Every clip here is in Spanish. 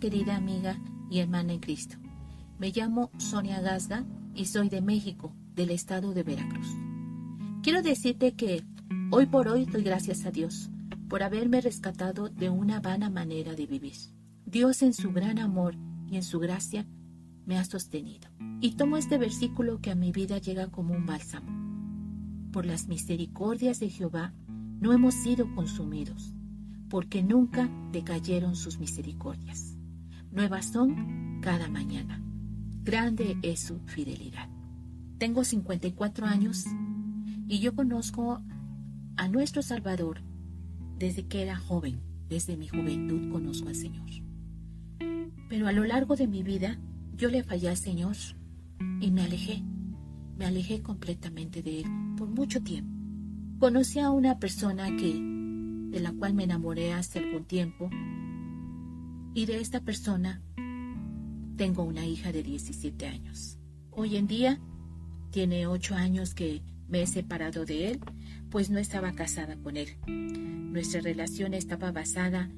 Querida amiga y hermana en Cristo. Me llamo Sonia Gasga y soy de México, del estado de Veracruz. Quiero decirte que hoy por hoy doy gracias a Dios por haberme rescatado de una vana manera de vivir. Dios en su gran amor y en su gracia me ha sostenido. Y tomo este versículo que a mi vida llega como un bálsamo. Por las misericordias de Jehová no hemos sido consumidos, porque nunca decayeron sus misericordias. Nuevas son cada mañana. Grande es su fidelidad. Tengo 54 años y yo conozco a nuestro Salvador desde que era joven, desde mi juventud conozco al Señor. Pero a lo largo de mi vida yo le fallé al Señor y me alejé, me alejé completamente de Él por mucho tiempo. Conocí a una persona que, de la cual me enamoré hace algún tiempo y de esta persona tengo una hija de 17 años. Hoy en día tiene 8 años que me he separado de él, pues no estaba casada con él. Nuestra relación estaba basada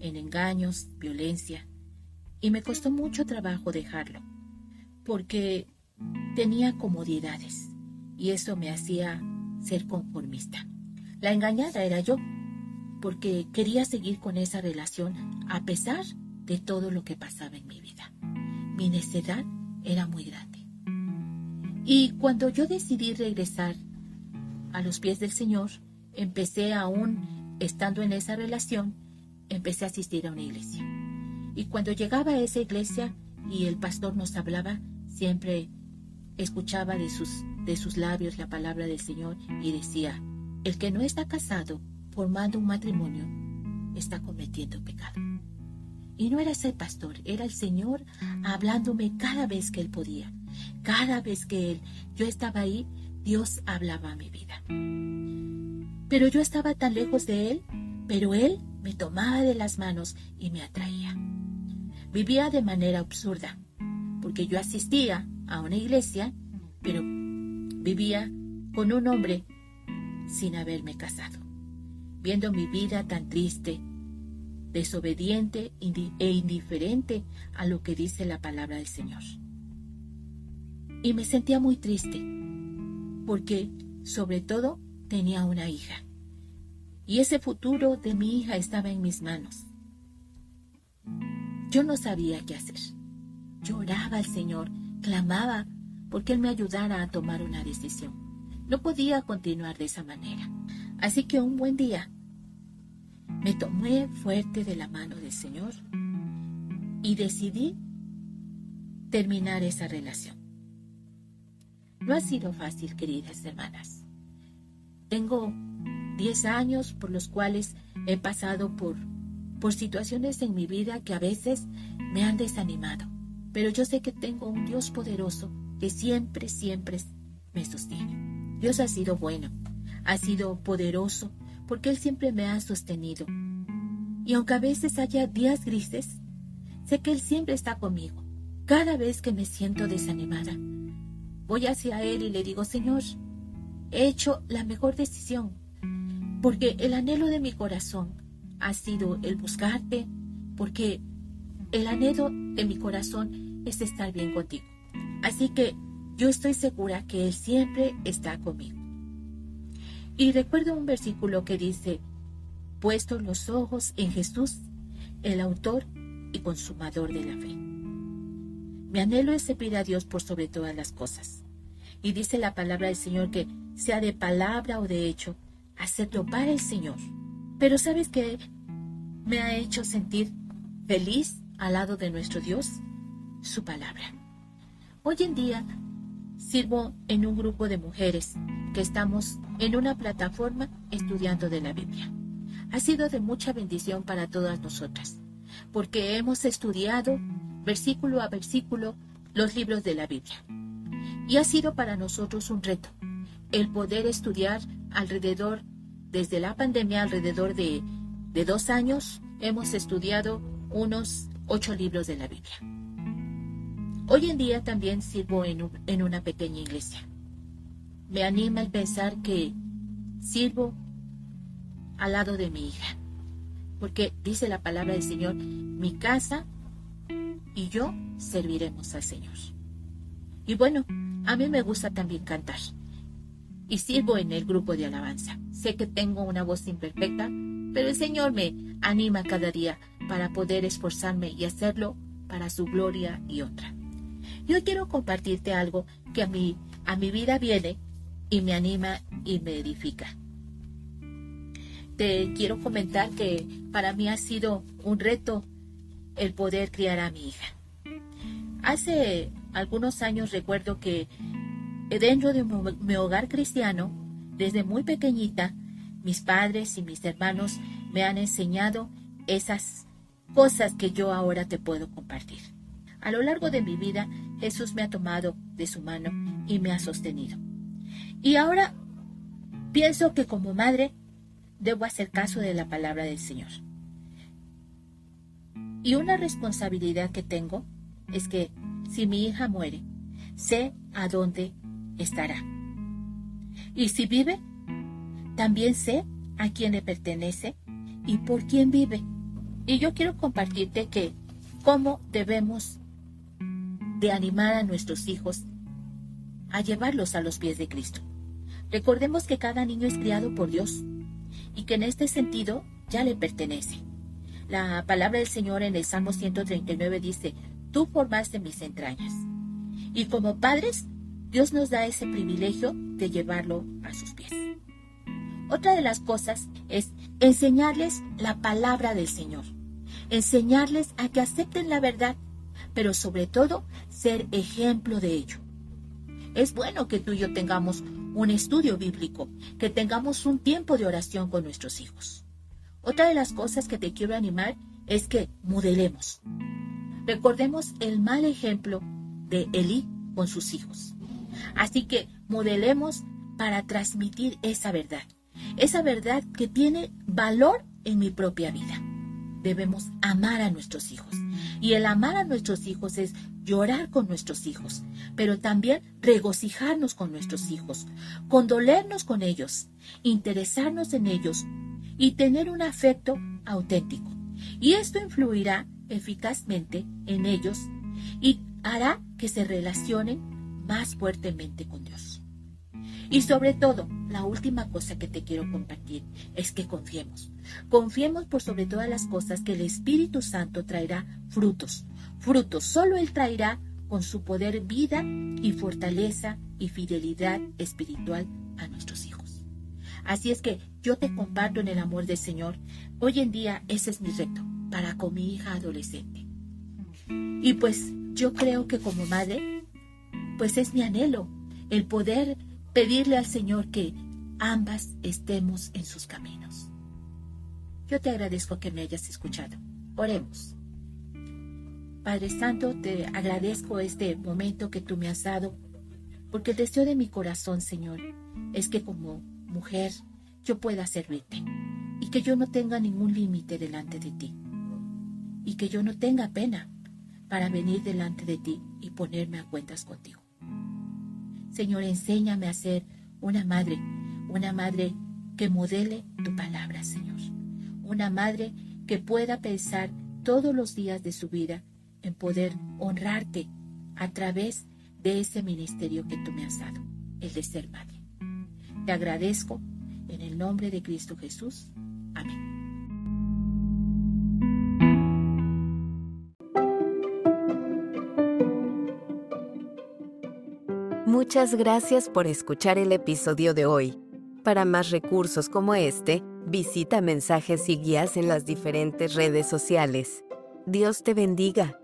en engaños, violencia, y me costó mucho trabajo dejarlo, porque tenía comodidades, y eso me hacía ser conformista. La engañada era yo, porque quería seguir con esa relación a pesar de todo lo que pasaba en mi vida. Mi necedad era muy grande. Y cuando yo decidí regresar a los pies del Señor, empecé aún estando en esa relación, empecé a asistir a una iglesia. Y cuando llegaba a esa iglesia y el pastor nos hablaba, siempre escuchaba de sus, de sus labios la palabra del Señor y decía, el que no está casado formando un matrimonio está cometiendo pecado. Y no era ese pastor, era el Señor hablándome cada vez que él podía. Cada vez que él, yo estaba ahí, Dios hablaba a mi vida. Pero yo estaba tan lejos de él, pero él me tomaba de las manos y me atraía. Vivía de manera absurda, porque yo asistía a una iglesia, pero vivía con un hombre sin haberme casado viendo mi vida tan triste, desobediente e indiferente a lo que dice la palabra del Señor. Y me sentía muy triste, porque sobre todo tenía una hija, y ese futuro de mi hija estaba en mis manos. Yo no sabía qué hacer. Lloraba al Señor, clamaba porque Él me ayudara a tomar una decisión. No podía continuar de esa manera. Así que un buen día me tomé fuerte de la mano del Señor y decidí terminar esa relación. No ha sido fácil, queridas hermanas. Tengo 10 años por los cuales he pasado por, por situaciones en mi vida que a veces me han desanimado, pero yo sé que tengo un Dios poderoso que siempre, siempre me sostiene. Dios ha sido bueno, ha sido poderoso porque Él siempre me ha sostenido. Y aunque a veces haya días grises, sé que Él siempre está conmigo. Cada vez que me siento desanimada, voy hacia Él y le digo, Señor, he hecho la mejor decisión, porque el anhelo de mi corazón ha sido el buscarte, porque el anhelo de mi corazón es estar bien contigo. Así que yo estoy segura que Él siempre está conmigo. Y recuerdo un versículo que dice, puesto los ojos en Jesús, el autor y consumador de la fe. Mi anhelo es servir a Dios por sobre todas las cosas. Y dice la palabra del Señor que sea de palabra o de hecho, hacerlo para el Señor. Pero ¿sabes qué me ha hecho sentir feliz al lado de nuestro Dios? Su palabra. Hoy en día sirvo en un grupo de mujeres que estamos en una plataforma estudiando de la Biblia. Ha sido de mucha bendición para todas nosotras, porque hemos estudiado versículo a versículo los libros de la Biblia. Y ha sido para nosotros un reto el poder estudiar alrededor, desde la pandemia, alrededor de, de dos años, hemos estudiado unos ocho libros de la Biblia. Hoy en día también sirvo en, en una pequeña iglesia me anima el pensar que sirvo al lado de mi hija. Porque dice la palabra del Señor, mi casa y yo serviremos al Señor. Y bueno, a mí me gusta también cantar. Y sirvo en el grupo de alabanza. Sé que tengo una voz imperfecta, pero el Señor me anima cada día para poder esforzarme y hacerlo para su gloria y otra. Yo quiero compartirte algo que a mí, a mi vida viene y me anima y me edifica. Te quiero comentar que para mí ha sido un reto el poder criar a mi hija. Hace algunos años recuerdo que dentro de mi hogar cristiano, desde muy pequeñita, mis padres y mis hermanos me han enseñado esas cosas que yo ahora te puedo compartir. A lo largo de mi vida, Jesús me ha tomado de su mano y me ha sostenido. Y ahora pienso que como madre debo hacer caso de la palabra del Señor. Y una responsabilidad que tengo es que si mi hija muere, sé a dónde estará. Y si vive, también sé a quién le pertenece y por quién vive. Y yo quiero compartirte que cómo debemos de animar a nuestros hijos a llevarlos a los pies de Cristo. Recordemos que cada niño es criado por Dios y que en este sentido ya le pertenece. La palabra del Señor en el Salmo 139 dice, tú formaste mis entrañas. Y como padres, Dios nos da ese privilegio de llevarlo a sus pies. Otra de las cosas es enseñarles la palabra del Señor, enseñarles a que acepten la verdad, pero sobre todo ser ejemplo de ello. Es bueno que tú y yo tengamos un estudio bíblico, que tengamos un tiempo de oración con nuestros hijos. Otra de las cosas que te quiero animar es que modelemos. Recordemos el mal ejemplo de Elí con sus hijos. Así que modelemos para transmitir esa verdad esa verdad que tiene valor en mi propia vida. Debemos amar a nuestros hijos. Y el amar a nuestros hijos es llorar con nuestros hijos, pero también regocijarnos con nuestros hijos, condolernos con ellos, interesarnos en ellos y tener un afecto auténtico. Y esto influirá eficazmente en ellos y hará que se relacionen más fuertemente con Dios. Y sobre todo, la última cosa que te quiero compartir es que confiemos. Confiemos por sobre todas las cosas que el Espíritu Santo traerá frutos. Frutos solo Él traerá con su poder vida y fortaleza y fidelidad espiritual a nuestros hijos. Así es que yo te comparto en el amor del Señor. Hoy en día ese es mi reto para con mi hija adolescente. Y pues yo creo que como madre, pues es mi anhelo el poder pedirle al Señor que ambas estemos en sus caminos. Yo te agradezco que me hayas escuchado. Oremos. Padre Santo, te agradezco este momento que tú me has dado, porque el deseo de mi corazón, Señor, es que como mujer yo pueda servirte y que yo no tenga ningún límite delante de ti y que yo no tenga pena para venir delante de ti y ponerme a cuentas contigo. Señor, enséñame a ser una madre, una madre que modele tu palabra, Señor. Una madre que pueda pensar todos los días de su vida en poder honrarte a través de ese ministerio que tú me has dado, el de ser madre. Te agradezco en el nombre de Cristo Jesús. Amén. Muchas gracias por escuchar el episodio de hoy. Para más recursos como este, visita mensajes y guías en las diferentes redes sociales. Dios te bendiga.